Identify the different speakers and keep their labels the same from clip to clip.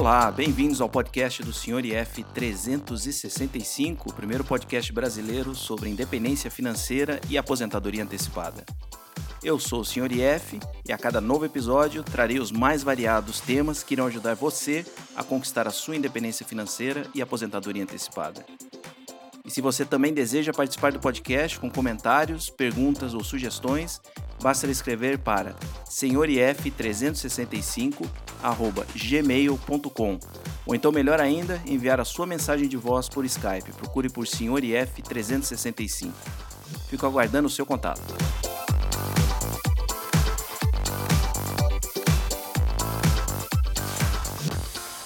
Speaker 1: Olá, bem-vindos ao podcast do Sr. IF 365, o primeiro podcast brasileiro sobre independência financeira e aposentadoria antecipada. Eu sou o Sr. IF e a cada novo episódio trarei os mais variados temas que irão ajudar você a conquistar a sua independência financeira e aposentadoria antecipada. E se você também deseja participar do podcast com comentários, perguntas ou sugestões, basta escrever para senhorif365@gmail.com ou então melhor ainda, enviar a sua mensagem de voz por Skype. Procure por senhorif365. Fico aguardando o seu contato.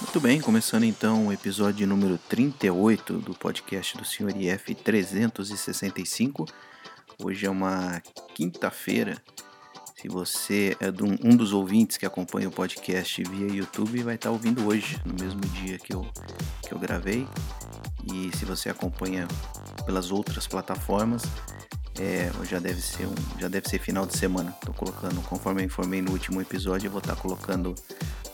Speaker 1: Muito bem, começando então o episódio número 38 do podcast do Senhor IF 365. Hoje é uma quinta-feira. Se você é um dos ouvintes que acompanha o podcast via YouTube, vai estar ouvindo hoje, no mesmo dia que eu, que eu gravei. E se você acompanha pelas outras plataformas, é, já deve ser um, já deve ser final de semana. Estou colocando, conforme eu informei no último episódio, eu vou estar colocando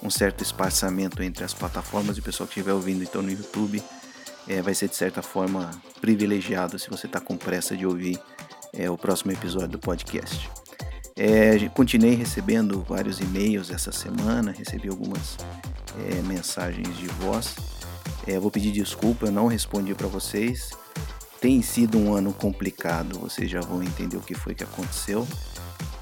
Speaker 1: um certo espaçamento entre as plataformas e o pessoal que estiver ouvindo então no YouTube é, vai ser de certa forma privilegiado se você está com pressa de ouvir é, o próximo episódio do podcast. É, continuei recebendo vários e-mails essa semana, recebi algumas é, mensagens de voz. É, vou pedir desculpa, eu não respondi para vocês. Tem sido um ano complicado, vocês já vão entender o que foi que aconteceu,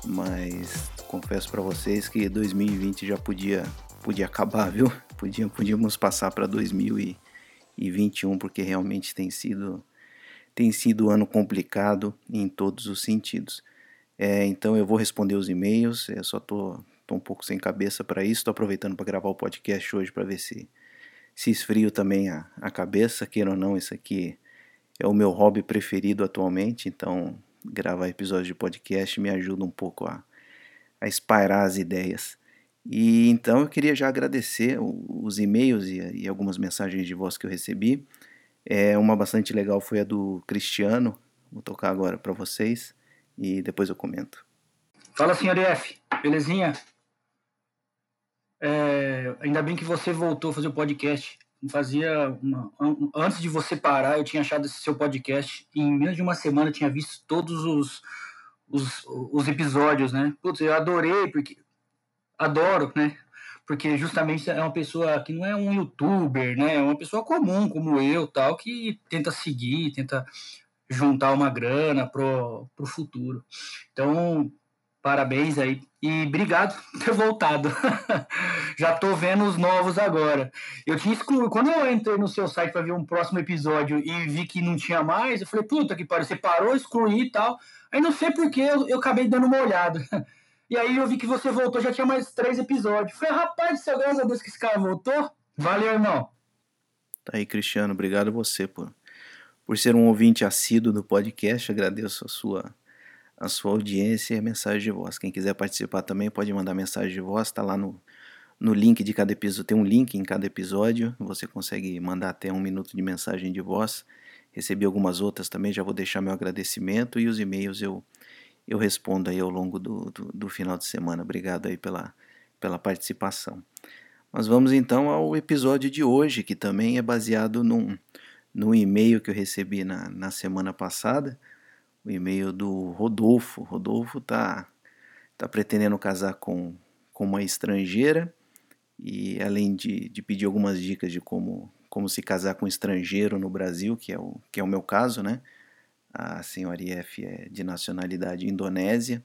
Speaker 1: mas confesso para vocês que 2020 já podia, podia acabar, viu? Podia, podíamos passar para 2021 porque realmente tem sido tem sido um ano complicado em todos os sentidos. É, então eu vou responder os e-mails, eu só tô, tô um pouco sem cabeça para isso, estou aproveitando para gravar o podcast hoje para ver se, se esfrio também a, a cabeça, queira ou não, isso aqui é o meu hobby preferido atualmente, então gravar episódios de podcast me ajuda um pouco a, a espairar as ideias. E então eu queria já agradecer os e-mails e, e algumas mensagens de voz que eu recebi. É, uma bastante legal foi a do Cristiano, vou tocar agora para vocês e depois eu comento.
Speaker 2: Fala, senhor F, belezinha? É, ainda bem que você voltou a fazer o podcast. Fazia uma, antes de você parar, eu tinha achado esse seu podcast. Em menos de uma semana eu tinha visto todos os, os, os episódios, né? Putz, eu adorei, porque adoro, né? porque justamente é uma pessoa que não é um youtuber, né? É uma pessoa comum como eu, tal, que tenta seguir, tenta juntar uma grana pro, pro futuro. Então, parabéns aí e obrigado por ter voltado. Já tô vendo os novos agora. Eu tinha excluído, quando eu entrei no seu site para ver um próximo episódio e vi que não tinha mais, eu falei, puta que pariu, você parou, excluí e tal. Aí não sei porque eu, eu acabei dando uma olhada. E aí eu vi que você voltou, já tinha mais três episódios. Falei, rapaz céu, graças a Deus que esse cara voltou. Valeu, irmão.
Speaker 1: Tá aí, Cristiano. Obrigado a você por, por ser um ouvinte assíduo do podcast. Agradeço a sua, a sua audiência e a mensagem de voz. Quem quiser participar também pode mandar mensagem de voz. Tá lá no, no link de cada episódio. Tem um link em cada episódio. Você consegue mandar até um minuto de mensagem de voz. Recebi algumas outras também. Já vou deixar meu agradecimento e os e-mails eu eu respondo aí ao longo do, do, do final de semana. Obrigado aí pela, pela participação. Mas vamos então ao episódio de hoje, que também é baseado num, num e-mail que eu recebi na, na semana passada, o e-mail do Rodolfo. Rodolfo tá, tá pretendendo casar com, com uma estrangeira e além de, de pedir algumas dicas de como, como se casar com um estrangeiro no Brasil, que é o, que é o meu caso, né? A senhora IF é de nacionalidade indonésia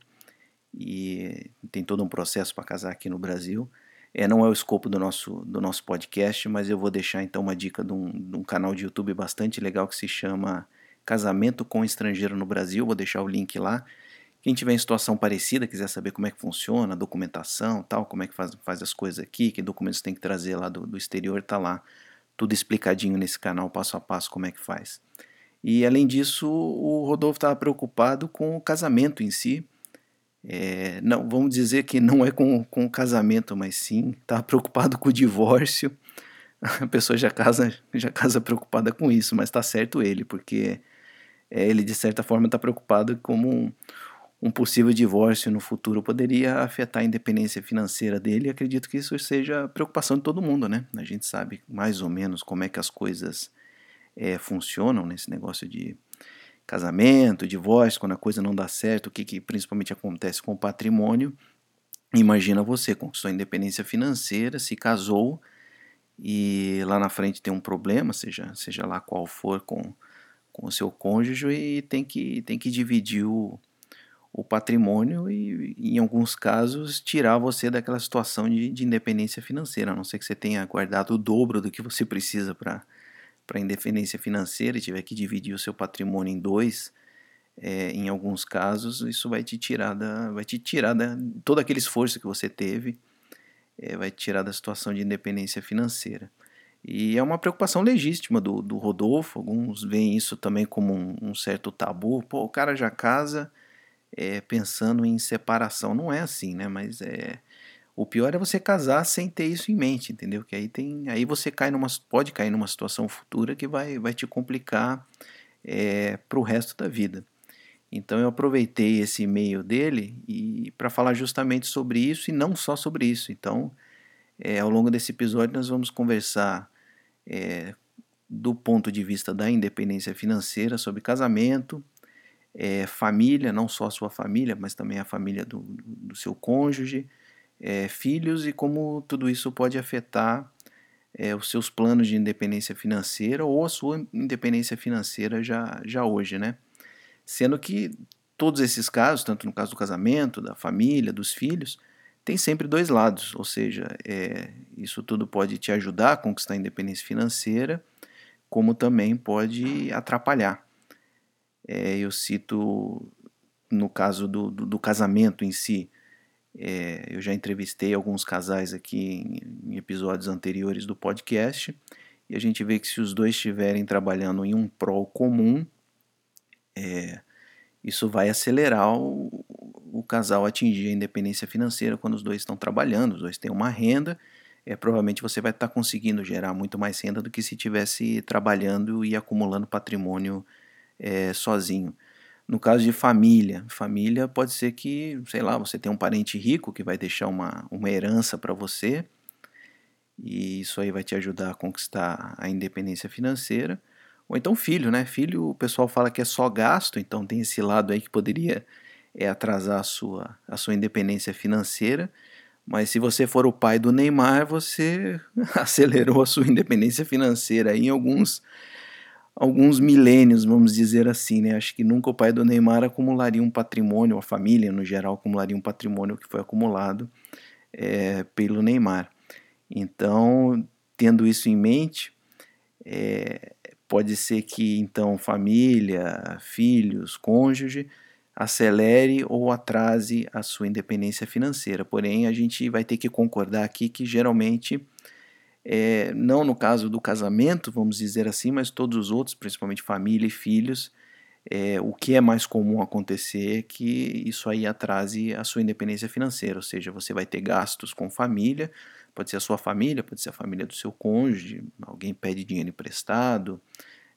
Speaker 1: e tem todo um processo para casar aqui no Brasil. É, não é o escopo do nosso, do nosso podcast, mas eu vou deixar então uma dica de um, de um canal de YouTube bastante legal que se chama Casamento com Estrangeiro no Brasil. Vou deixar o link lá. Quem tiver em situação parecida, quiser saber como é que funciona, documentação, tal, como é que faz, faz as coisas aqui, que documentos tem que trazer lá do, do exterior, tá lá tudo explicadinho nesse canal, passo a passo, como é que faz. E além disso, o Rodolfo estava preocupado com o casamento em si. É, não, vamos dizer que não é com, com o casamento, mas sim estava preocupado com o divórcio. A pessoa já casa, já casa preocupada com isso, mas está certo ele, porque é, ele de certa forma está preocupado como um, um possível divórcio no futuro poderia afetar a independência financeira dele. Acredito que isso seja preocupação de todo mundo, né? A gente sabe mais ou menos como é que as coisas é, funcionam nesse negócio de casamento, divórcio, quando a coisa não dá certo, o que, que principalmente acontece com o patrimônio. Imagina você, conquistou independência financeira, se casou e lá na frente tem um problema, seja, seja lá qual for com, com o seu cônjuge, e tem que, tem que dividir o, o patrimônio e, em alguns casos, tirar você daquela situação de, de independência financeira, a não ser que você tenha guardado o dobro do que você precisa para para independência financeira e tiver que dividir o seu patrimônio em dois, é, em alguns casos, isso vai te tirar da, vai te tirar da, todo aquele esforço que você teve, é, vai te tirar da situação de independência financeira. E é uma preocupação legítima do, do Rodolfo, alguns veem isso também como um, um certo tabu, pô, o cara já casa é, pensando em separação, não é assim, né, mas é o pior é você casar sem ter isso em mente, entendeu? Que aí tem, aí você cai numa, pode cair numa situação futura que vai, vai te complicar é, para o resto da vida. Então eu aproveitei esse e-mail dele e para falar justamente sobre isso e não só sobre isso. Então, é, ao longo desse episódio nós vamos conversar é, do ponto de vista da independência financeira sobre casamento, família, não só a sua família, mas também a família do, do seu cônjuge é, filhos e como tudo isso pode afetar é, os seus planos de independência financeira ou a sua independência financeira já, já hoje, né? Sendo que todos esses casos, tanto no caso do casamento, da família, dos filhos, tem sempre dois lados, ou seja, é, isso tudo pode te ajudar a conquistar a independência financeira, como também pode atrapalhar. É, eu cito no caso do, do, do casamento em si, é, eu já entrevistei alguns casais aqui em, em, episódios anteriores do podcast e a gente vê que se os dois estiverem trabalhando em um prol comum, é, isso vai acelerar o, o, casal atingir a independência financeira quando os dois estão trabalhando, os dois têm uma renda, é, provavelmente você vai estar conseguindo gerar muito mais renda do que se estivesse trabalhando e acumulando patrimônio é, sozinho. No caso de família, família pode ser que, sei lá, você tem um parente rico que vai deixar uma, uma herança para você, e isso aí vai te ajudar a conquistar a independência financeira. Ou então filho, né? Filho, o pessoal fala que é só gasto, então tem esse lado aí que poderia é, atrasar a sua, a sua independência financeira. Mas se você for o pai do Neymar, você acelerou a sua independência financeira em alguns alguns milênios, vamos dizer assim, né? Acho que nunca o pai do Neymar acumularia um patrimônio, a família no geral acumularia um patrimônio que foi acumulado é, pelo Neymar. Então, tendo isso em mente, é, pode ser que então família, filhos, cônjuge acelere ou atrase a sua independência financeira. Porém, a gente vai ter que concordar aqui que geralmente é, não no caso do casamento, vamos dizer assim, mas todos os outros, principalmente família e filhos, é, o que é mais comum acontecer é que isso aí atrase a sua independência financeira, ou seja, você vai ter gastos com família, pode ser a sua família, pode ser a família do seu cônjuge, alguém pede dinheiro emprestado,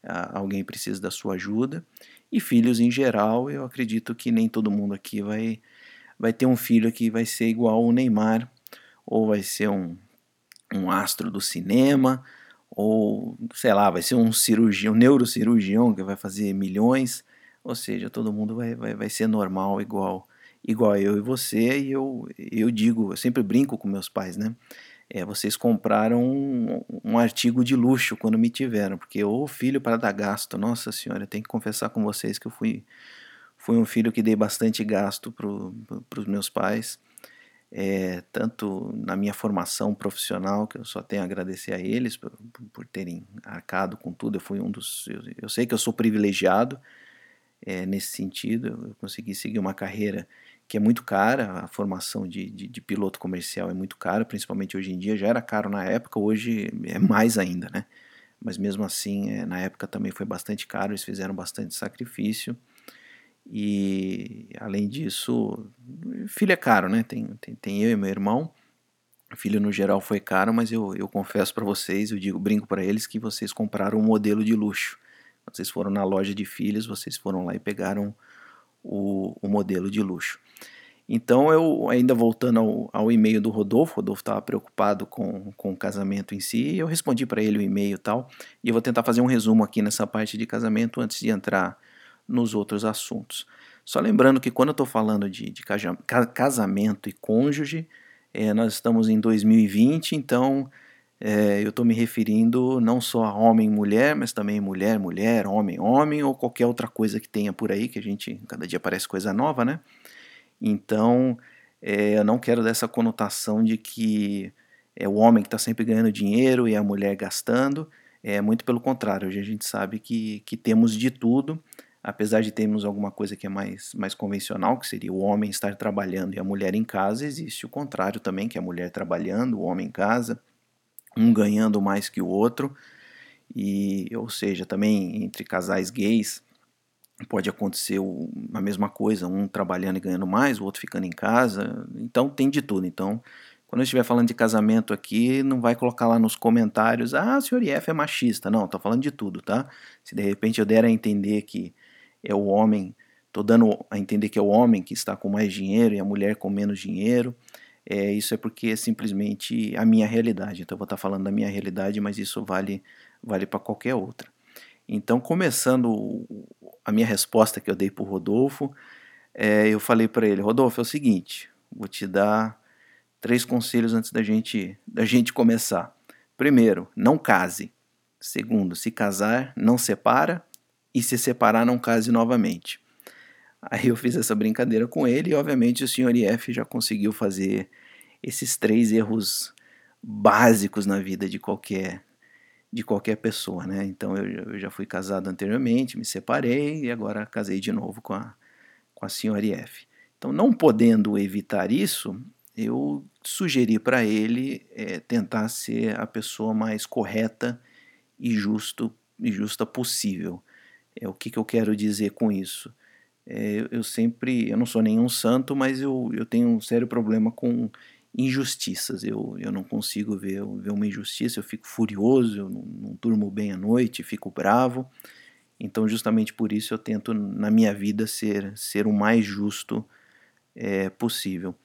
Speaker 1: alguém precisa da sua ajuda, e filhos em geral, eu acredito que nem todo mundo aqui vai, vai ter um filho que vai ser igual o Neymar, ou vai ser um, um astro do cinema, ou sei lá, vai ser um cirurgião, um neurocirurgião que vai fazer milhões, ou seja, todo mundo vai, vai, vai ser normal igual igual eu e você, e eu, eu digo, eu sempre brinco com meus pais, né? É, vocês compraram um, um artigo de luxo quando me tiveram, porque o filho para dar gasto, nossa senhora, eu tenho que confessar com vocês que eu fui, fui um filho que dei bastante gasto para os meus pais é, tanto na minha formação profissional, que eu só tenho a agradecer a eles por, por terem arcado com tudo. Eu fui um dos. Eu, eu sei que eu sou privilegiado é, nesse sentido, eu consegui seguir uma carreira que é muito cara, a formação de, de, de, piloto comercial é muito cara, principalmente hoje em dia, já era caro na época, hoje é mais ainda, né? Mas mesmo assim, é, na época também foi bastante caro, eles fizeram bastante sacrifício. E além disso, filho é caro, né? Tem, tem, tem eu e meu irmão. Filho no geral foi caro, mas eu, eu confesso para vocês, eu digo, brinco para eles que vocês compraram um modelo de luxo. Vocês foram na loja de filhos, vocês foram lá e pegaram o, o modelo de luxo. Então, eu ainda voltando ao, ao e-mail do Rodolfo, Rodolfo estava preocupado com, com o casamento em si, eu respondi para ele o e-mail e tal, e eu vou tentar fazer um resumo aqui nessa parte de casamento antes de entrar nos outros assuntos. Só lembrando que quando eu estou falando de, de, casamento e cônjuge, é, nós estamos em 2020, então é, eu estou me referindo não só a homem e mulher, mas também mulher, mulher, homem, homem, ou qualquer outra coisa que tenha por aí, que a gente, cada dia aparece coisa nova, né? Então, é, eu não quero dessa conotação de que é o homem que está sempre ganhando dinheiro e a mulher gastando. É muito pelo contrário, hoje a gente sabe que, que temos de tudo, apesar de termos alguma coisa que é mais, mais convencional, que seria o homem estar trabalhando e a mulher em casa, existe o contrário também, que é a mulher trabalhando, o homem em casa, um ganhando mais que o outro, e ou seja, também entre casais gays pode acontecer a mesma coisa, um trabalhando e ganhando mais, o outro ficando em casa, então tem de tudo. Então, quando eu estiver falando de casamento aqui, não vai colocar lá nos comentários, ah, o senhor IF é machista. Não, tô falando de tudo, tá? Se de repente eu der a entender que é o homem, tô dando a entender que é o homem que está com mais dinheiro e a mulher com menos dinheiro, é, isso é porque é simplesmente a minha realidade. Então eu vou estar falando da minha realidade, mas isso vale, vale para qualquer outra. Então, começando a minha resposta que eu dei para o Rodolfo, é, eu falei para ele, Rodolfo, é o seguinte, vou te dar três conselhos antes da gente, da gente começar. Primeiro, não case. Segundo, se casar, não separa. E se separar, não case novamente. Aí eu fiz essa brincadeira com ele e, obviamente, o senhor IF já conseguiu fazer esses três erros básicos na vida de qualquer de qualquer pessoa, né? Então eu, eu, já fui casado anteriormente, me separei e agora casei de novo com a, com a senhora IF. Então, não podendo evitar isso, eu sugeri para ele é, tentar ser a pessoa mais correta e, justo, e justa possível. É, o que, que eu quero dizer com isso? É, eu sempre, eu não sou nenhum santo, mas eu, eu tenho um sério problema com injustiças. Eu, eu não consigo ver, ver uma injustiça, eu fico furioso, eu não, não durmo bem à noite, fico bravo. Então, justamente por isso, eu tento na minha vida ser, ser o mais justo é, possível.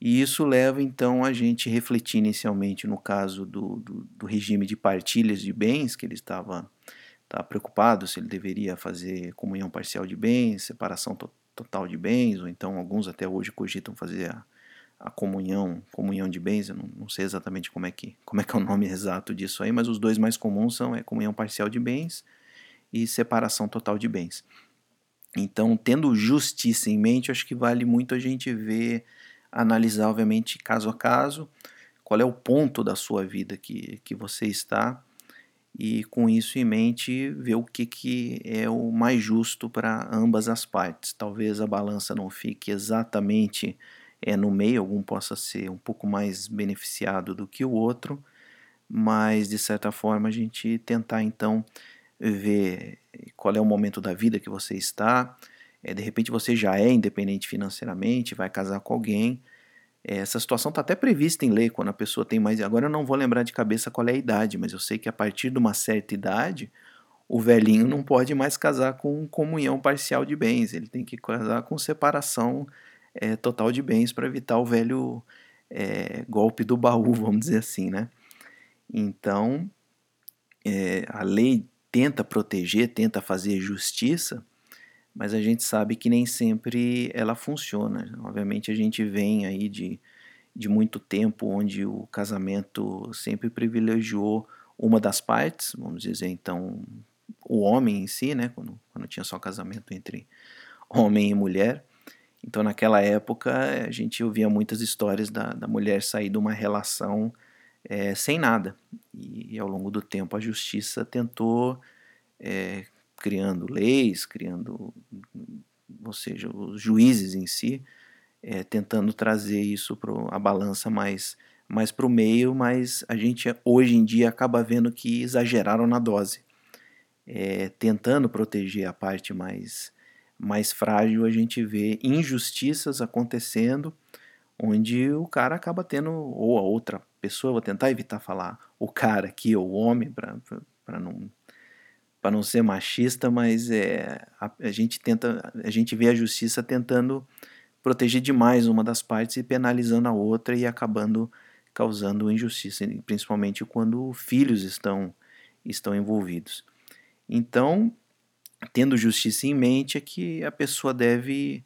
Speaker 1: E isso leva então a gente refletir inicialmente no caso do, do, do regime de partilhas de bens, que ele estava, estava preocupado se ele deveria fazer comunhão parcial de bens, separação to total de bens, ou então alguns até hoje cogitam fazer a, a comunhão, comunhão de bens, eu não, não, sei exatamente como é que como é que é o nome exato disso aí, mas os dois mais comuns são é comunhão parcial de bens e separação total de bens. Então, tendo justiça em mente, acho que vale muito a gente ver, analisar, obviamente, caso a caso, qual é o ponto da sua vida que, que você está, e com isso em mente, ver o que, que é o mais justo para ambas as partes. Talvez a balança não fique exatamente é, no meio, algum possa ser um pouco mais beneficiado do que o outro, mas de certa forma a gente tentar então ver qual é o momento da vida que você está. É, de repente você já é independente financeiramente, vai casar com alguém. É, essa situação está até prevista em lei quando a pessoa tem mais. Agora eu não vou lembrar de cabeça qual é a idade, mas eu sei que a partir de uma certa idade o velhinho não pode mais casar com comunhão parcial de bens, ele tem que casar com separação é, total de bens para evitar o velho é, golpe do baú, vamos dizer assim, né? Então, é, a lei tenta proteger, tenta fazer justiça, mas a gente sabe que nem sempre ela funciona. Obviamente a gente vem aí de, de muito tempo onde o casamento sempre privilegiou uma das partes, vamos dizer então o homem em si, né, quando, quando tinha só casamento entre homem e mulher, então, naquela época, a gente ouvia muitas histórias da, da mulher sair de uma relação é, sem nada. E, e, ao longo do tempo, a justiça tentou, é, criando leis, criando, ou seja, os juízes em si, é, tentando trazer isso para a balança mais, mais para o meio, mas a gente hoje em dia acaba vendo que exageraram na dose, tentando proteger a parte mais mais frágil, a gente vê injustiças acontecendo, onde o cara acaba tendo, ou a outra pessoa, vou tentar evitar falar o cara aqui, ou o homem, para não, para não ser machista, mas é, a, a, gente tenta, a gente vê a justiça tentando proteger demais uma das partes e penalizando a outra e acabando causando injustiça, principalmente quando filhos estão estão envolvidos. Então, tendo justiça em mente, é que a pessoa deve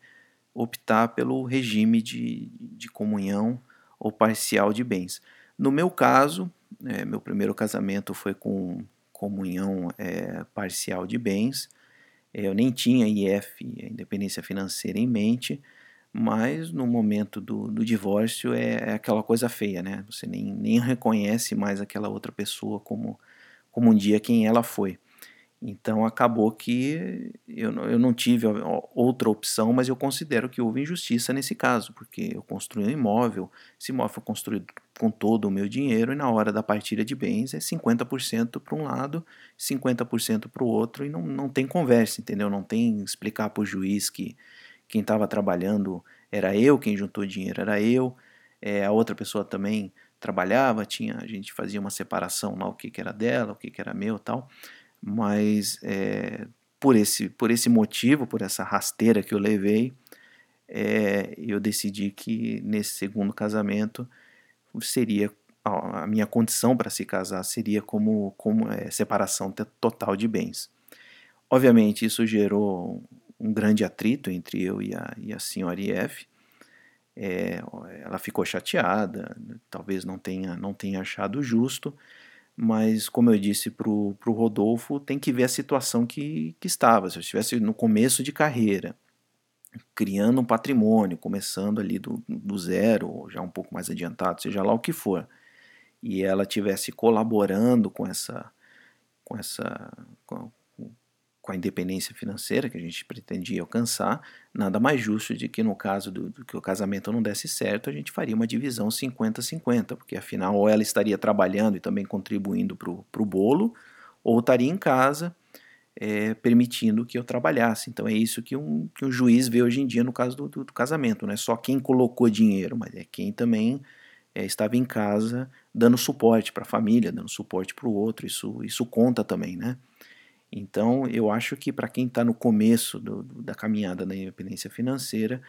Speaker 1: optar pelo regime de, de comunhão ou parcial de bens. No meu caso, é, meu primeiro casamento foi com comunhão é, parcial de bens. Eu nem tinha IF, independência financeira, em mente, mas no momento do, do divórcio é, é, aquela coisa feia, né? Você nem, nem reconhece mais aquela outra pessoa como, como um dia quem ela foi. Então acabou que eu, eu não tive outra opção, mas eu considero que houve injustiça nesse caso, porque eu construí um imóvel, esse imóvel foi construído com todo o meu dinheiro e na hora da partilha de bens é 50% para um lado, 50% para o outro e não, não tem conversa, entendeu? Não tem explicar para o juiz que quem estava trabalhando era eu, quem juntou dinheiro era eu, é, a outra pessoa também trabalhava, tinha a gente fazia uma separação lá, o que, que era dela, o que, que era meu tal mas é, por, esse, por esse motivo, por essa rasteira que eu levei, é, eu decidi que nesse segundo casamento seria a minha condição para se casar seria como, como é, separação total de bens. Obviamente isso gerou um grande atrito entre eu e a, e a senhora IF. É, ela ficou chateada, talvez não tenha, não tenha achado justo, mas como eu disse para o Rodolfo, tem que ver a situação que, que estava. Se eu estivesse no começo de carreira, criando um patrimônio, começando ali do, do zero, ou já um pouco mais adiantado, seja lá o que for, e ela estivesse colaborando com essa, com essa, com a independência financeira que a gente pretendia alcançar, nada mais justo de que no caso do, do que o casamento não desse certo, a gente faria uma divisão 50-50, porque afinal ou ela estaria trabalhando e também contribuindo para o bolo, ou estaria em casa é, permitindo que eu trabalhasse. Então é isso que um, que um juiz vê hoje em dia no caso do, do, do casamento, não é só quem colocou dinheiro, mas é quem também é, estava em casa dando suporte para a família, dando suporte para o outro, isso, isso conta também, né? Então, eu acho que para quem está no começo do, da caminhada da independência financeira,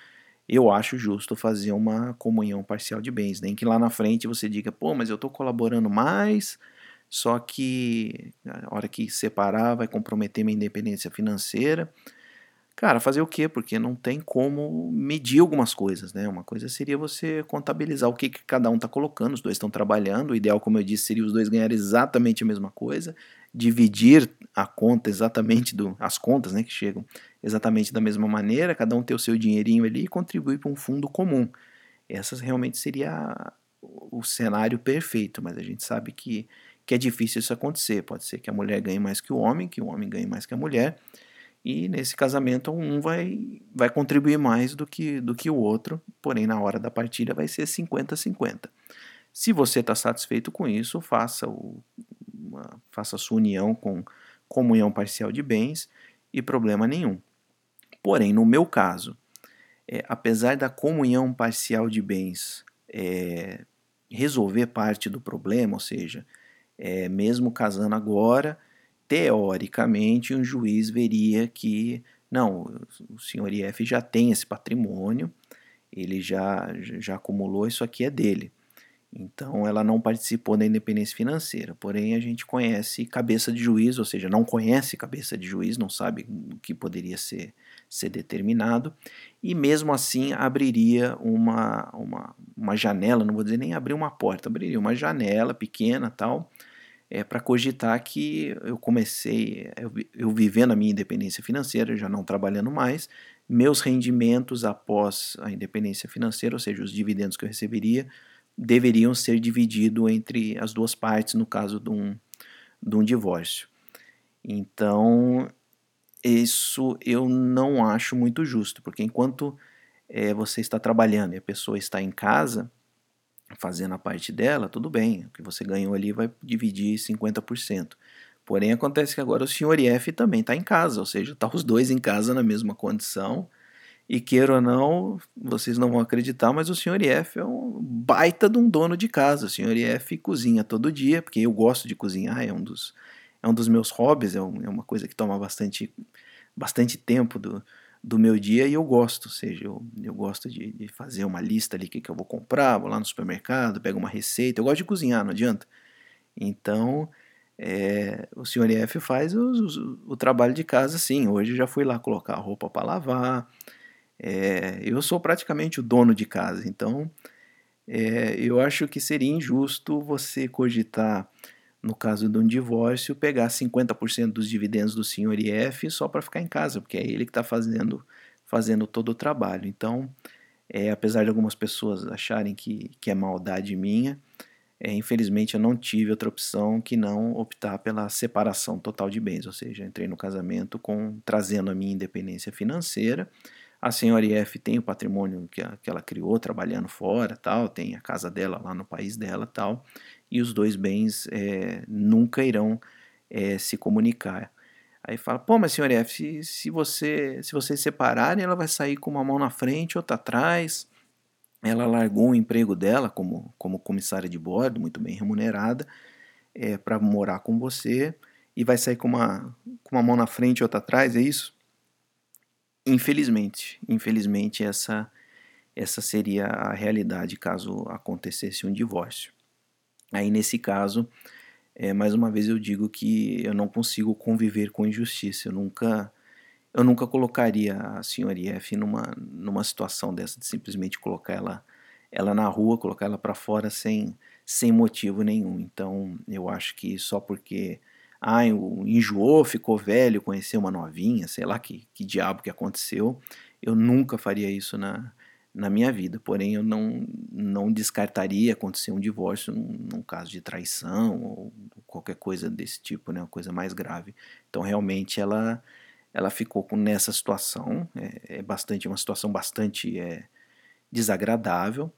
Speaker 1: eu acho justo fazer uma comunhão parcial de bens. Nem que lá na frente você diga, pô, mas eu estou colaborando mais, só que a hora que separar vai comprometer minha independência financeira. Cara, fazer o quê? Porque não tem como medir algumas coisas, né? Uma coisa seria você contabilizar o que, que cada um está colocando, os dois estão trabalhando. O ideal, como eu disse, seria os dois ganharem exatamente a mesma coisa, dividir a conta exatamente do, as contas, né, que chegam exatamente da mesma maneira, cada um ter o seu dinheirinho ali e contribuir para um fundo comum. Essa realmente seria o cenário perfeito, mas a gente sabe que, que é difícil isso acontecer. Pode ser que a mulher ganhe mais que o homem, que o homem ganhe mais que a mulher e nesse casamento um vai, vai contribuir mais do que, do que o outro, porém na hora da partilha vai ser 50-50. Se você está satisfeito com isso, faça, o, uma, faça sua união com comunhão parcial de bens e problema nenhum. Porém, no meu caso, é, apesar da comunhão parcial de bens é, resolver parte do problema, ou seja, é, mesmo casando agora, teoricamente, um juiz veria que, não, o senhor IF já tem esse patrimônio, ele já, já acumulou, isso aqui é dele. Então, ela não participou da independência financeira. Porém, a gente conhece cabeça de juiz, ou seja, não conhece cabeça de juiz, não sabe o que poderia ser, ser determinado, e mesmo assim abriria uma, uma, uma janela, não vou dizer nem abrir uma porta, abriria uma janela pequena tal, é, para cogitar que eu comecei, eu, eu vivendo a minha independência financeira, já não trabalhando mais, meus rendimentos após a independência financeira, ou seja, os dividendos que eu receberia, deveriam ser divididos entre as duas partes no caso de um, de um divórcio. Então, isso eu não acho muito justo, porque enquanto é, você está trabalhando e a pessoa está em casa, fazendo a parte dela, tudo bem, o que você ganhou ali vai dividir 50%. Porém, acontece que agora o senhor IF também está em casa, ou seja, está os dois em casa na mesma condição. E queira ou não, vocês não vão acreditar, mas o senhor IF é um baita de um dono de casa. O senhor IF cozinha todo dia, porque eu gosto de cozinhar, é um dos, é um dos meus hobbies, é, um, é uma coisa que toma bastante, bastante tempo do, do meu dia e eu gosto, ou seja, eu, eu gosto de, de fazer uma lista ali que, que eu vou comprar, vou lá no supermercado, pego uma receita, eu gosto de cozinhar, não adianta. Então, é, o senhor IF faz o, o, o, trabalho de casa sim. Hoje já fui lá colocar a roupa para lavar. É, eu sou praticamente o dono de casa, então é, eu acho que seria injusto você cogitar, no caso de um divórcio, pegar 50% dos dividendos do senhor IF só para ficar em casa, porque é ele que está fazendo, fazendo todo o trabalho. Então, é, apesar de algumas pessoas acharem que, que é maldade minha, é, infelizmente eu não tive outra opção que não optar pela separação total de bens, ou seja, entrei no casamento com trazendo a minha independência financeira. A senhora IF tem o patrimônio que, a, que ela criou trabalhando fora, tal, tem a casa dela lá no país dela, tal, e os dois bens é, nunca irão é, se comunicar. Aí fala, pô, mas senhor F, se, se, você, se vocês separarem, ela vai sair com uma mão na frente, outra atrás, ela largou o emprego dela como, como comissária de bordo, muito bem remunerada, é, para morar com você e vai sair com uma, com uma mão na frente e outra atrás, é isso? Infelizmente, infelizmente essa, essa seria a realidade caso acontecesse um divórcio. Aí nesse caso, é, mais uma vez eu digo que eu não consigo conviver com injustiça, eu nunca eu nunca colocaria a senhora IF numa, numa situação dessa, de simplesmente colocar ela, ela na rua, colocar ela para fora sem, sem motivo nenhum. Então, eu acho que só porque ah, enjoou, ficou velho, conheceu uma novinha, sei lá que, que diabo que aconteceu, eu nunca faria isso na, na minha vida. Porém, eu não, não descartaria acontecer um divórcio num, num, caso de traição ou qualquer coisa desse tipo, né, uma coisa mais grave. Então, realmente, ela ela ficou com, nessa situação, é, é bastante uma situação bastante é, desagradável,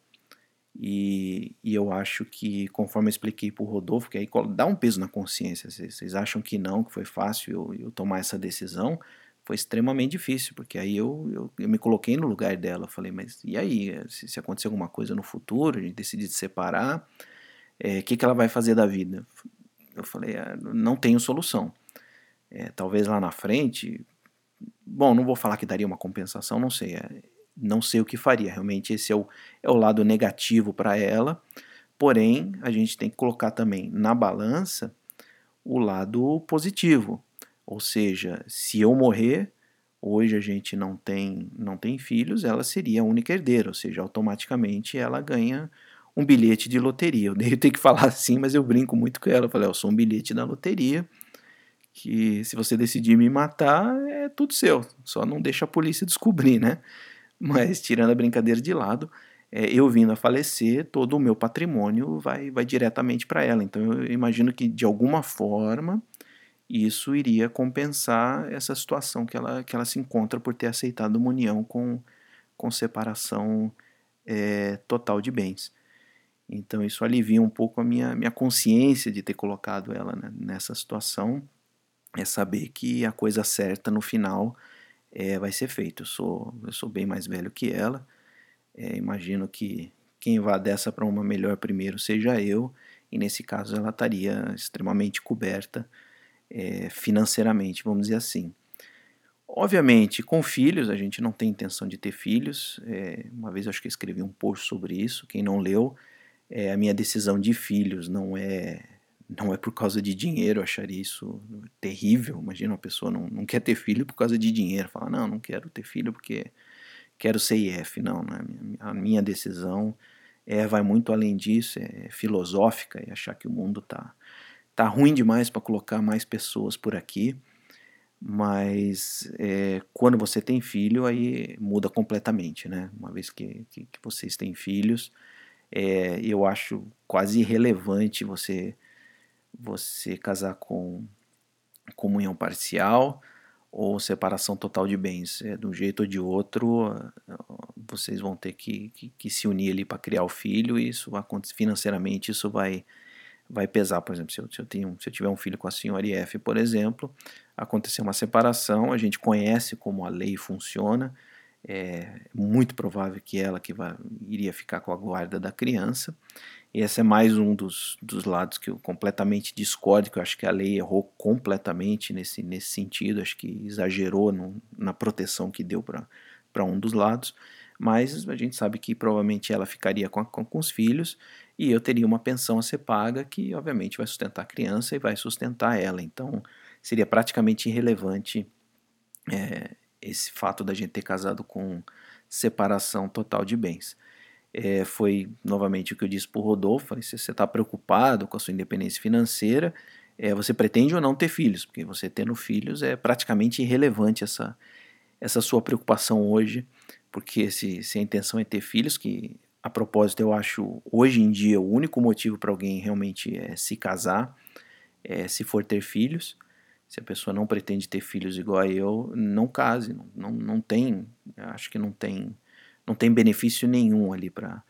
Speaker 1: e, e, eu acho que, conforme eu expliquei para o Rodolfo, que aí dá um peso na consciência, vocês, vocês acham que não, que foi fácil eu, eu, tomar essa decisão, foi extremamente difícil, porque aí eu, eu, eu me coloquei no lugar dela, eu falei, mas e aí, se, se acontecer alguma coisa no futuro, a gente decidir se separar, o é, que, que ela vai fazer da vida? Eu falei, ah, não tenho solução. É, talvez lá na frente, bom, não vou falar que daria uma compensação, não sei, é, não sei o que faria. Realmente esse é o, é o lado negativo para ela. Porém, a gente tem que colocar também na balança o lado positivo. Ou seja, se eu morrer, hoje a gente não tem, não tem filhos, ela seria a única herdeira, ou seja, automaticamente ela ganha um bilhete de loteria. Eu tenho que falar assim, mas eu brinco muito com ela. Eu falei, eu sou um bilhete da loteria que se você decidir me matar, é tudo seu, só não deixa a polícia descobrir, né? Mas tirando a brincadeira de lado, é, eu vindo a falecer, todo o meu patrimônio vai, vai diretamente para ela. Então eu imagino que de alguma forma isso iria compensar essa situação que ela, que ela se encontra por ter aceitado uma união com, com separação é, total de bens. Então isso alivia um pouco a minha, minha consciência de ter colocado ela né, nessa situação é saber que a coisa certa no final é, vai ser feita. Eu sou, eu sou bem mais velho que ela, é, imagino que quem vá dessa para uma melhor primeiro seja eu, e nesse caso ela estaria extremamente coberta é, financeiramente, vamos dizer assim. Obviamente, com filhos, a gente não tem intenção de ter filhos. É, uma vez acho que escrevi um post sobre isso. Quem não leu, é, a minha decisão de filhos não é não é por causa de dinheiro, eu acharia isso terrível. Imagina uma pessoa não, não quer ter filho por causa de dinheiro, fala, não, não quero ter filho porque quero ser IF. Não, né? a minha decisão é, vai muito além disso, é filosófica e achar que o mundo tá, tá ruim demais para colocar mais pessoas por aqui. Mas é, quando você tem filho, aí muda completamente, né? Uma vez que, que, que vocês têm filhos, é, eu acho quase irrelevante você você casar com comunhão parcial ou separação total de bens. É, de um jeito ou de outro, vocês vão ter que, que, que se unir ali para criar o filho e isso financeiramente isso vai vai pesar, por exemplo, se eu, se eu, tenho, se eu tiver um filho com a senhora IF, por exemplo, acontecer uma separação, a gente conhece como a lei funciona, é muito provável que ela que vai, iria ficar com a guarda da criança, E esse é mais um dos, dos lados que eu completamente discordo, que eu acho que a lei errou completamente nesse, nesse sentido, acho que exagerou no, na proteção que deu para um dos lados, mas a gente sabe que provavelmente ela ficaria com, com, com os filhos e eu teria uma pensão a ser paga que obviamente vai sustentar a criança e vai sustentar ela, então seria praticamente irrelevante é, esse fato da gente ter casado com separação total de bens. É, foi novamente o que eu disse para o Rodolfo: se você está preocupado com a sua independência financeira, é, você pretende ou não ter filhos, porque você tendo filhos é praticamente irrelevante essa, essa sua preocupação hoje, porque se, se a intenção é ter filhos, que a propósito eu acho hoje em dia o único motivo para alguém realmente é se casar, é se for ter filhos. Se a pessoa não pretende ter filhos igual a eu, não case, não, não, não tem, acho que não tem não tem benefício nenhum ali para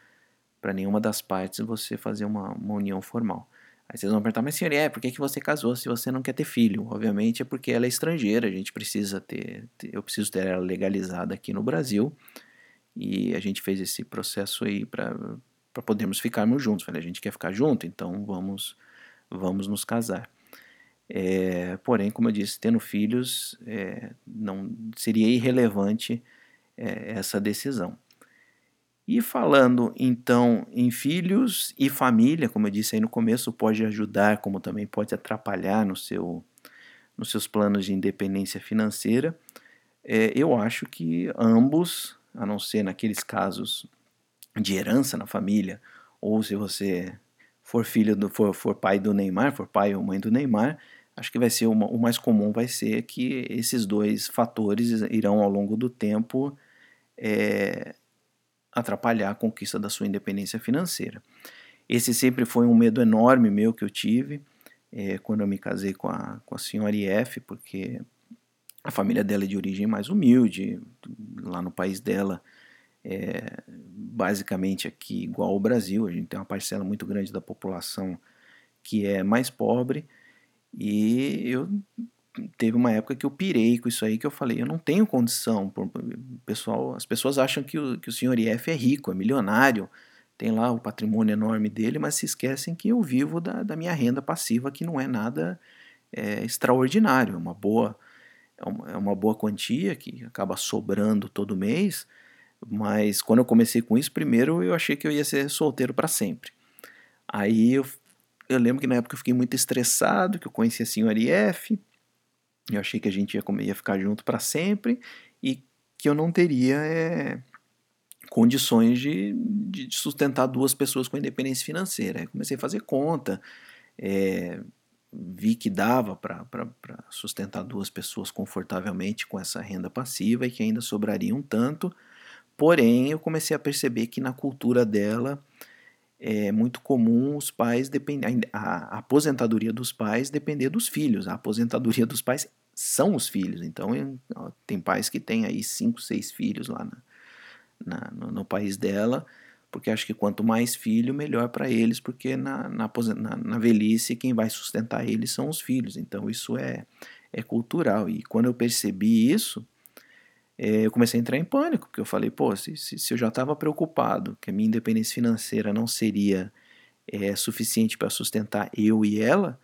Speaker 1: nenhuma das partes você fazer uma, uma união formal. Aí vocês vão perguntar, mas senhor, é, por que, que você casou se você não quer ter filho? Obviamente é porque ela é estrangeira, a gente precisa ter, ter eu preciso ter ela legalizada aqui no Brasil, e a gente fez esse processo aí para podermos ficarmos juntos. Falei, a gente quer ficar junto, então vamos, vamos nos casar. É, porém, como eu disse, tendo filhos é, não seria irrelevante é, essa decisão. E falando então em filhos e família, como eu disse aí no começo, pode ajudar, como também pode atrapalhar no seu, nos seus planos de independência financeira. É, eu acho que ambos, a não ser naqueles casos de herança na família, ou se você for filho do, for, for pai do Neymar, for pai ou mãe do Neymar, acho que vai ser uma, o mais comum vai ser que esses dois fatores irão ao longo do tempo é, atrapalhar a conquista da sua independência financeira. Esse sempre foi um medo enorme meu que eu tive é, quando eu me casei com a, com a senhora IF, porque a família dela é de origem mais humilde, lá no país dela, é, basicamente aqui igual ao Brasil, a gente tem uma parcela muito grande da população que é mais pobre, e eu teve uma época que eu pirei com isso aí, que eu falei, eu não tenho condição. Pessoal, as pessoas acham que o, que o senhor IF é rico, é milionário, tem lá o patrimônio enorme dele, mas se esquecem que eu vivo da, da minha renda passiva, que não é nada é, extraordinário, é uma boa é uma, é boa quantia que acaba sobrando todo mês, mas quando eu comecei com isso, primeiro eu achei que eu ia ser solteiro para sempre. Aí eu, eu lembro que na época eu fiquei muito estressado, que eu conheci a senhora IF, eu achei que a gente ia, ia ficar junto para sempre e que eu não teria é, condições de, de, sustentar duas pessoas com independência financeira. Aí comecei a fazer conta, é, vi que dava para sustentar duas pessoas confortavelmente com essa renda passiva e que ainda sobraria um tanto. Porém, eu comecei a perceber que na cultura dela é muito comum os pais depender a aposentadoria dos pais depender dos filhos. A aposentadoria dos pais são os filhos. Então, tem pais que têm aí cinco, seis filhos lá na, na, no, no, país dela, porque acho que quanto mais filho, melhor para eles, porque na, na, na, velhice quem vai sustentar eles são os filhos. Então, isso é, é cultural. E quando eu percebi isso, é, eu comecei a entrar em pânico, porque eu falei, pô, se, se, se eu já estava preocupado que a minha independência financeira não seria é, suficiente para sustentar eu e ela,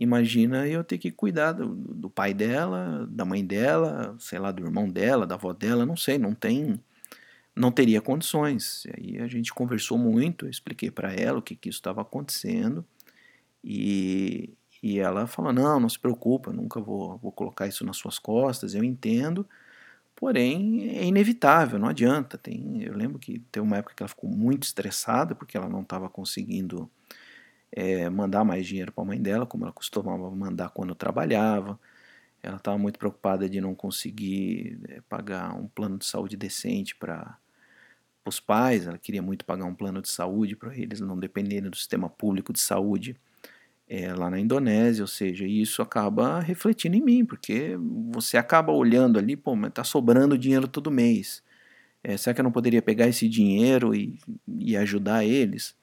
Speaker 1: Imagina eu ter que cuidar do, do, pai dela, da mãe dela, sei lá, do irmão dela, da avó dela, não sei, não tem, não teria condições. E aí a gente conversou muito, eu expliquei para ela o que, que isso estava acontecendo e, e ela falou: não, não se preocupa, nunca vou, vou colocar isso nas suas costas, eu entendo. Porém, é inevitável, não adianta. Tem, eu lembro que teve uma época que ela ficou muito estressada porque ela não estava conseguindo é, mandar mais dinheiro para a mãe dela, como ela costumava mandar quando trabalhava. Ela estava muito preocupada de não conseguir é, pagar um plano de saúde decente para os pais. Ela queria muito pagar um plano de saúde para eles não dependerem do sistema público de saúde é, lá na Indonésia. Ou seja, isso acaba refletindo em mim, porque você acaba olhando ali, pô, mas está sobrando dinheiro todo mês. É, será que eu não poderia pegar esse dinheiro e, e ajudar eles?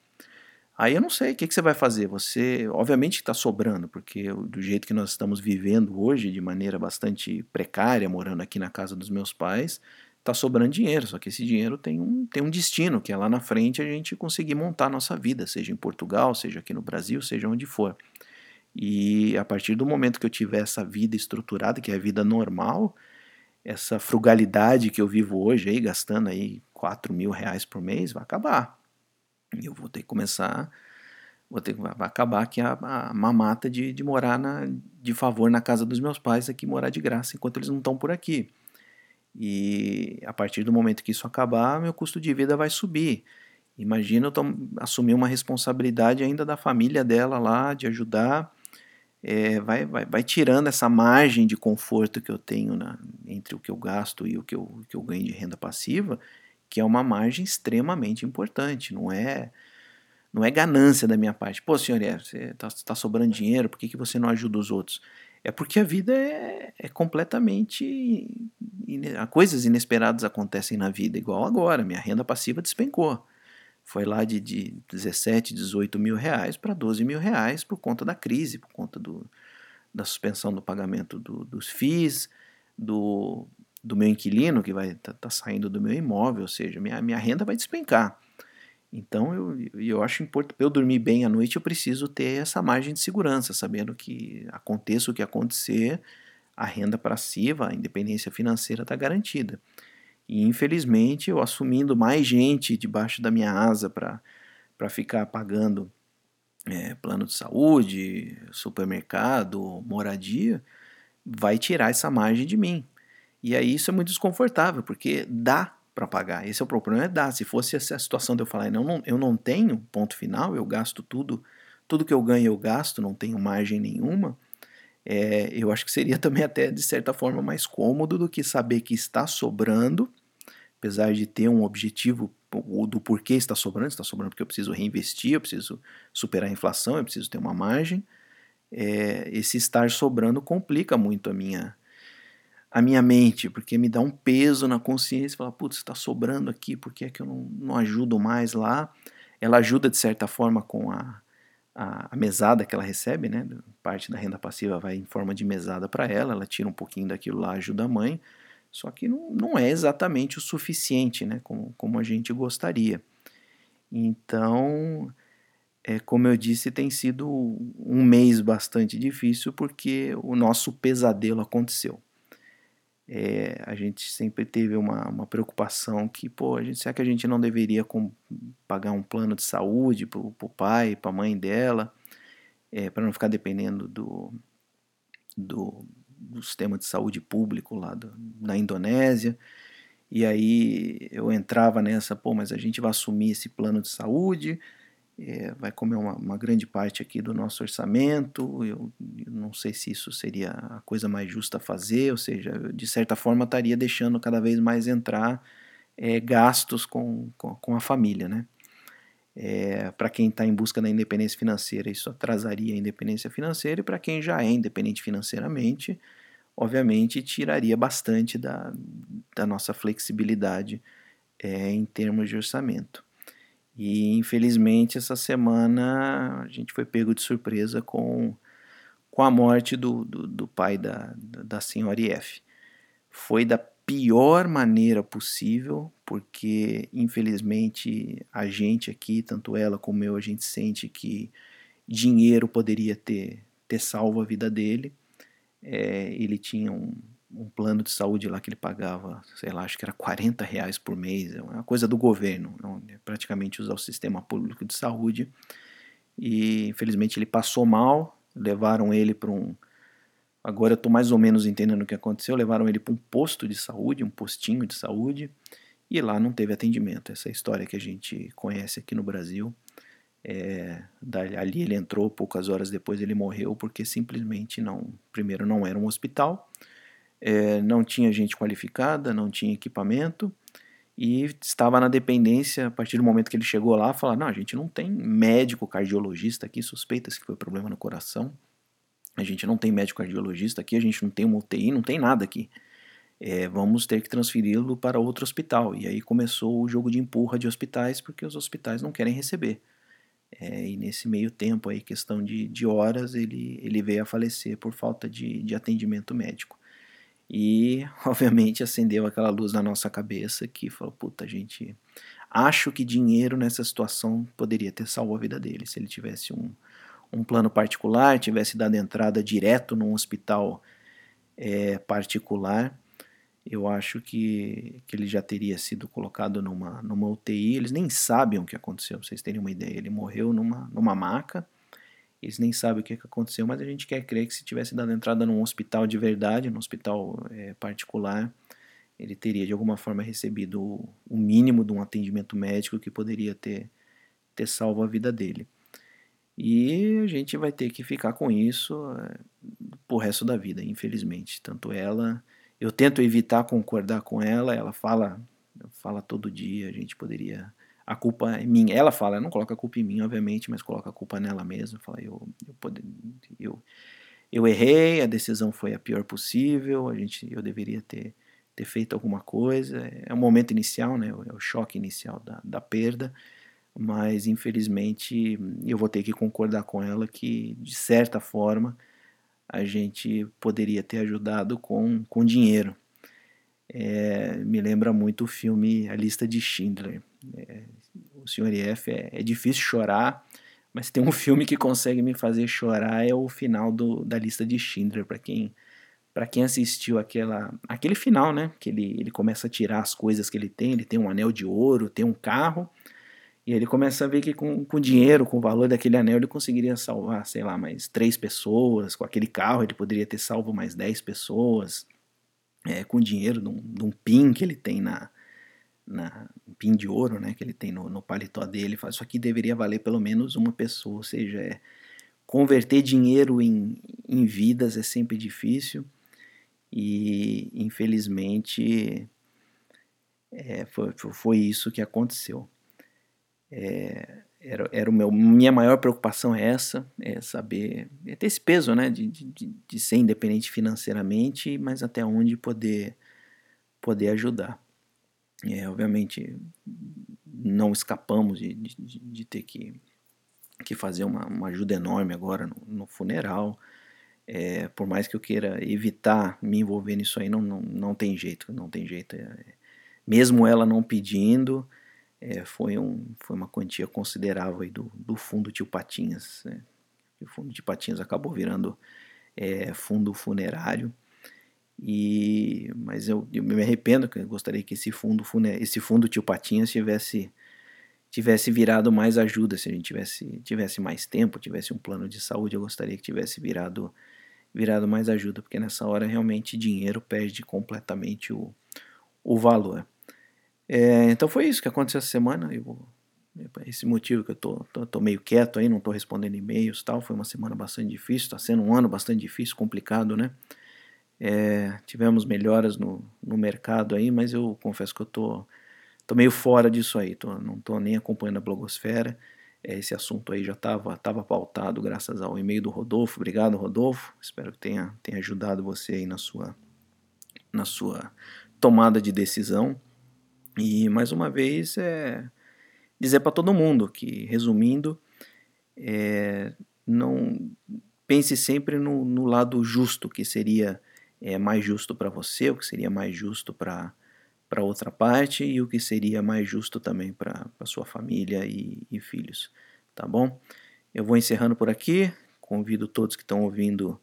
Speaker 1: Aí eu não sei o que, que você vai fazer. Você, obviamente, está sobrando, porque do jeito que nós estamos vivendo hoje, de maneira bastante precária, morando aqui na casa dos meus pais, tá sobrando dinheiro, só que esse dinheiro tem um, tem um destino, que é lá na frente a gente conseguir montar a nossa vida, seja em Portugal, seja aqui no Brasil, seja onde for. E a partir do momento que eu tiver essa vida estruturada, que é a vida normal, essa frugalidade que eu vivo hoje aí, gastando aí 4 mil reais por mês, vai acabar. Eu vou ter que começar, vou ter, vai acabar aqui a, a mamata de, de morar na, de favor na casa dos meus pais, aqui morar de graça enquanto eles não estão por aqui. E a partir do momento que isso acabar, meu custo de vida vai subir. Imagina eu assumir uma responsabilidade ainda da família dela lá, de ajudar. É, vai, vai, vai tirando essa margem de conforto que eu tenho na, entre o que eu gasto e o que eu, que eu ganho de renda passiva, que é uma margem extremamente importante. Não é não é ganância da minha parte. Pô, senhor, é, você está tá sobrando dinheiro, por que, que você não ajuda os outros? É porque a vida é, é completamente. Coisas inesperadas acontecem na vida, igual agora. Minha renda passiva despencou. Foi lá de, de 17, 18 mil reais para 12 mil reais por conta da crise, por conta do, da suspensão do pagamento do, dos FIIs, do, do meu inquilino que vai estar tá, tá saindo do meu imóvel, ou seja, minha, minha renda vai despencar. Então eu, eu acho importante, para eu dormir bem à noite, eu preciso ter essa margem de segurança, sabendo que aconteça o que acontecer, a renda passiva, a independência financeira está garantida. E infelizmente, eu assumindo mais gente debaixo da minha asa para ficar pagando é, plano de saúde, supermercado, moradia, vai tirar essa margem de mim. E aí isso é muito desconfortável, porque dá para pagar. Esse é o problema, é dar. Se fosse essa situação de eu falar, não, não, eu não tenho ponto final, eu gasto tudo, tudo que eu ganho eu gasto, não tenho margem nenhuma, é, eu acho que seria também até de certa forma mais cômodo do que saber que está sobrando, apesar de ter um objetivo do porquê está sobrando, está sobrando porque eu preciso reinvestir, eu preciso superar a inflação, eu preciso ter uma margem. É, esse estar sobrando complica muito a minha a minha mente, porque me dá um peso na consciência, fala, putz, está sobrando aqui, por que é que eu não, não ajudo mais lá? Ela ajuda de certa forma com a, a, a, mesada que ela recebe, né? Parte da renda passiva vai em forma de mesada para ela, ela tira um pouquinho daquilo lá, ajuda a mãe, só que não, não é exatamente o suficiente, né? Como, como a gente gostaria. Então, é, como eu disse, tem sido um mês bastante difícil porque o nosso pesadelo aconteceu é, a gente sempre teve uma, uma preocupação que, pô, a gente, será que a gente não deveria com, pagar um plano de saúde para o pai, para a mãe dela, é, para não ficar dependendo do, do, do, sistema de saúde público lá do, Indonésia. E aí eu entrava nessa, pô, mas a gente vai assumir esse plano de saúde, é, vai comer uma, uma, grande parte aqui do nosso orçamento. Eu, eu, não sei se isso seria a coisa mais justa a fazer, ou seja, eu, de certa forma estaria deixando cada vez mais entrar é, gastos com, com, com, a família, né? É, para quem está em busca da independência financeira, isso atrasaria a independência financeira, e para quem já é independente financeiramente, obviamente tiraria bastante da, da nossa flexibilidade é, em termos de orçamento. E infelizmente essa semana a gente foi pego de surpresa com, com a morte do, do, do pai da, da senhora IF. Foi da pior maneira possível, porque infelizmente a gente aqui, tanto ela como eu, a gente sente que dinheiro poderia ter, ter salvo a vida dele. É, ele tinha um, um plano de saúde lá que ele pagava, sei lá, acho que era 40 reais por mês, é uma coisa do governo, é praticamente usar o sistema público de saúde. E infelizmente ele passou mal, levaram ele para um. Agora eu estou mais ou menos entendendo o que aconteceu. Levaram ele para um posto de saúde, um postinho de saúde, e lá não teve atendimento. Essa é história que a gente conhece aqui no Brasil. É, ali ele entrou, poucas horas depois ele morreu, porque simplesmente não. Primeiro, não era um hospital é, não tinha gente qualificada, não tinha equipamento e estava na dependência a partir do momento que ele chegou lá, falar, não, a gente não tem médico cardiologista aqui, suspeita-se que foi problema no coração, a gente não tem médico cardiologista aqui, a gente não tem uma UTI, não tem nada aqui. É, vamos ter que transferi-lo para outro hospital. E aí começou o jogo de empurra de hospitais, porque os hospitais não querem receber. É, e nesse meio tempo, aí, questão de, de horas, ele, ele veio a falecer por falta de, de atendimento médico. E, obviamente, acendeu aquela luz na nossa cabeça que falou: puta, gente, acho que dinheiro nessa situação poderia ter salvo a vida dele. Se ele tivesse um, um plano particular, tivesse dado entrada direto num hospital é, particular, eu acho que, que ele já teria sido colocado numa, numa UTI. Eles nem sabem o que aconteceu, pra vocês terem uma ideia. Ele morreu numa, numa maca, eles nem sabem o que aconteceu, mas a gente quer crer que se tivesse dado entrada num hospital de verdade, num hospital é, particular, ele teria de alguma forma recebido o mínimo de um atendimento médico que poderia ter, ter salvo a vida dele. E a gente vai ter que ficar com isso é, pro resto da vida, infelizmente. Tanto ela, eu tento evitar concordar com ela, ela fala, fala todo dia, a gente poderia a culpa é minha. Ela fala, eu não coloca a culpa em mim, obviamente, mas coloca a culpa nela mesma. Fala, eu, eu, eu, eu errei, a decisão foi a pior possível, a gente, eu deveria ter, ter feito alguma coisa. É o momento inicial, né? É o choque inicial da, da perda. Mas infelizmente eu vou ter que concordar com ela que, de certa forma, a gente poderia ter ajudado com, com dinheiro. É, me lembra muito o filme A Lista de Schindler. É, o Sr. F é, é, difícil chorar, mas tem um filme que consegue me fazer chorar é o final do, da Lista de Schindler para quem para quem assistiu aquela aquele final, né? Que ele, ele começa a tirar as coisas que ele tem. Ele tem um anel de ouro, tem um carro e ele começa a ver que com, com dinheiro, com o valor daquele anel, ele conseguiria salvar, sei lá, mais três pessoas. Com aquele carro, ele poderia ter salvo mais dez pessoas é, com dinheiro de um, de um PIN que ele tem na, na um PIN de ouro, né, que ele tem no, no paletó dele, fala, isso aqui deveria valer pelo menos uma pessoa, ou seja, é, converter dinheiro em, em vidas é sempre difícil e infelizmente é, foi, foi isso que aconteceu. É, era, era o meu, minha maior preocupação é essa, é saber, é ter esse peso, né, de, de, de ser independente financeiramente, mas até onde poder, poder ajudar. É, obviamente, não escapamos de, de, de, ter que, que fazer uma, uma ajuda enorme agora no, no funeral. É, por mais que eu queira evitar me envolver nisso aí, não, não, não tem jeito, não tem jeito. É, mesmo ela não pedindo, é, foi, um, foi uma quantia considerável aí do, do fundo Tio Patinhas. Né? O fundo de Patinhas acabou virando é, fundo funerário. E, mas eu, eu, me arrependo, que eu gostaria que esse fundo, esse fundo Tio Patinhas tivesse, tivesse virado mais ajuda, se a gente tivesse, tivesse mais tempo, tivesse um plano de saúde, eu gostaria que tivesse virado, virado mais ajuda, porque nessa hora realmente dinheiro perde completamente o, o valor. É, então foi isso que aconteceu essa semana. Eu, esse motivo que eu tô, tô, tô, meio quieto aí, não tô respondendo e-mails tal. Foi uma semana bastante difícil, está sendo um ano bastante difícil, complicado, né? É, tivemos melhoras no, no mercado aí, mas eu confesso que eu tô, tô meio fora disso aí, tô, não tô nem acompanhando a blogosfera. É, esse assunto aí já estava tava pautado graças ao e-mail do Rodolfo. Obrigado, Rodolfo. Espero que tenha, tenha ajudado você aí na sua, na sua tomada de decisão. E mais uma vez é dizer para todo mundo que, resumindo, é, não pense sempre no, no, lado justo, que seria é, mais justo para você, o que seria mais justo para para outra parte e o que seria mais justo também para sua família e, e filhos, tá bom? Eu vou encerrando por aqui. Convido todos que estão ouvindo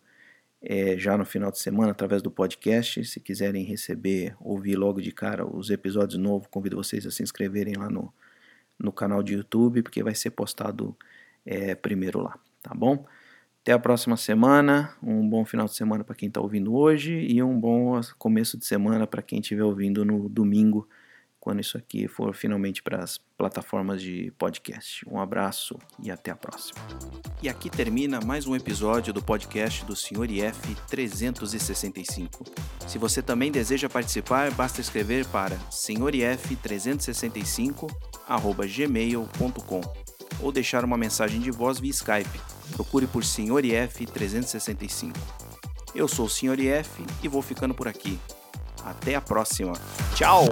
Speaker 1: é, já no final de semana através do podcast. Se quiserem receber, ouvir logo de cara os episódios novos, convido vocês a se inscreverem lá no, no canal de YouTube, porque vai ser postado é, primeiro lá, tá bom? Até a próxima semana. Um bom final de semana para quem está ouvindo hoje e um bom começo de semana para quem estiver ouvindo no domingo quando isso aqui for finalmente para as plataformas de podcast. Um abraço e até a próxima.
Speaker 3: E aqui termina mais um episódio do podcast do Sr. IF 365. Se você também deseja participar, basta escrever para senhorif365@gmail.com ou deixar uma mensagem de voz via Skype. Procure por Sr. IF 365. Eu sou o Sr. IF e vou ficando por aqui. Até a próxima. Tchau!